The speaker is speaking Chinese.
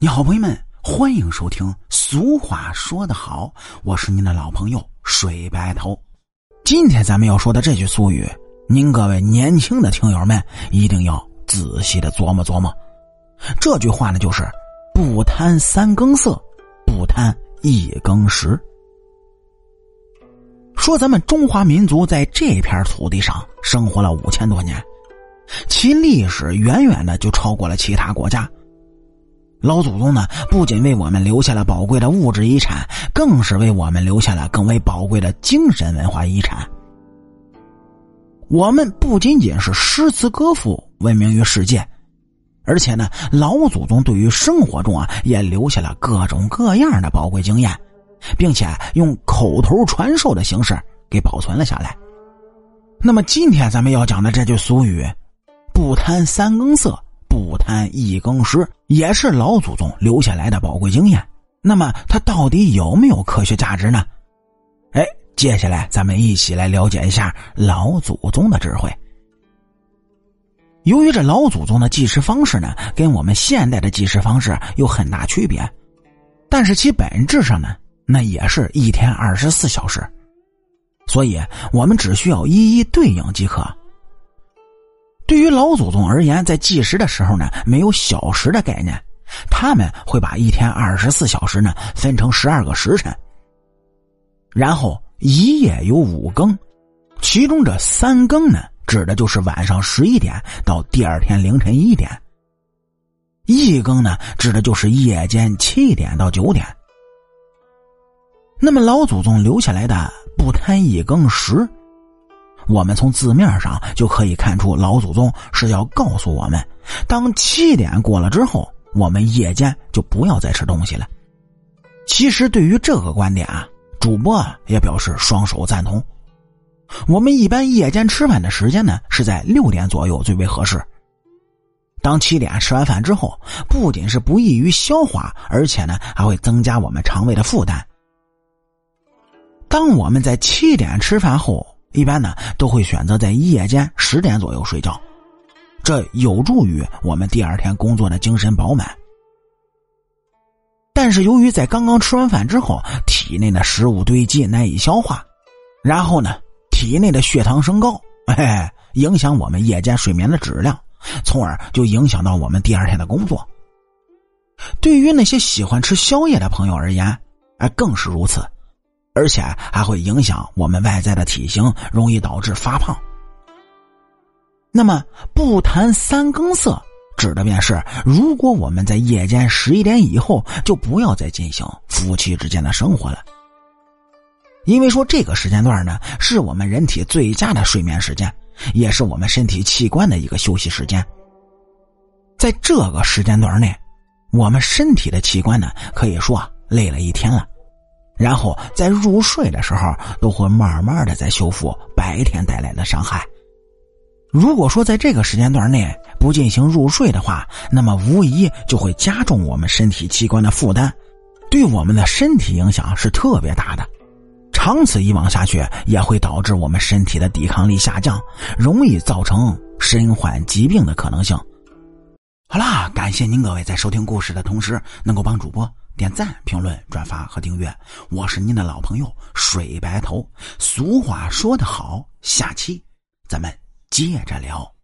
你好，朋友们，欢迎收听。俗话说得好，我是您的老朋友水白头。今天咱们要说的这句俗语，您各位年轻的听友们一定要仔细的琢磨琢磨。这句话呢，就是“不贪三更色，不贪一更时”。说咱们中华民族在这片土地上生活了五千多年，其历史远远的就超过了其他国家。老祖宗呢，不仅为我们留下了宝贵的物质遗产，更是为我们留下了更为宝贵的精神文化遗产。我们不仅仅是诗词歌赋闻名于世界，而且呢，老祖宗对于生活中啊，也留下了各种各样的宝贵经验，并且用口头传授的形式给保存了下来。那么，今天咱们要讲的这句俗语：“不贪三更色。”不贪一更时，也是老祖宗留下来的宝贵经验。那么，它到底有没有科学价值呢？哎，接下来咱们一起来了解一下老祖宗的智慧。由于这老祖宗的计时方式呢，跟我们现代的计时方式有很大区别，但是其本质上呢，那也是一天二十四小时，所以我们只需要一一对应即可。对于老祖宗而言，在计时的时候呢，没有小时的概念，他们会把一天二十四小时呢分成十二个时辰，然后一夜有五更，其中这三更呢，指的就是晚上十一点到第二天凌晨一点；一更呢，指的就是夜间七点到九点。那么老祖宗留下来的不贪一更时。我们从字面上就可以看出，老祖宗是要告诉我们，当七点过了之后，我们夜间就不要再吃东西了。其实，对于这个观点啊，主播也表示双手赞同。我们一般夜间吃饭的时间呢，是在六点左右最为合适。当七点吃完饭之后，不仅是不易于消化，而且呢，还会增加我们肠胃的负担。当我们在七点吃饭后，一般呢，都会选择在夜间十点左右睡觉，这有助于我们第二天工作的精神饱满。但是，由于在刚刚吃完饭之后，体内的食物堆积难以消化，然后呢，体内的血糖升高，哎，影响我们夜间睡眠的质量，从而就影响到我们第二天的工作。对于那些喜欢吃宵夜的朋友而言，哎，更是如此。而且还会影响我们外在的体型，容易导致发胖。那么，不谈三更色，指的便是如果我们在夜间十一点以后，就不要再进行夫妻之间的生活了。因为说这个时间段呢，是我们人体最佳的睡眠时间，也是我们身体器官的一个休息时间。在这个时间段内，我们身体的器官呢，可以说啊累了一天了。然后在入睡的时候，都会慢慢的在修复白天带来的伤害。如果说在这个时间段内不进行入睡的话，那么无疑就会加重我们身体器官的负担，对我们的身体影响是特别大的。长此以往下去，也会导致我们身体的抵抗力下降，容易造成身患疾病的可能性。好啦，感谢您各位在收听故事的同时，能够帮主播。点赞、评论、转发和订阅，我是您的老朋友水白头。俗话说得好，下期咱们接着聊。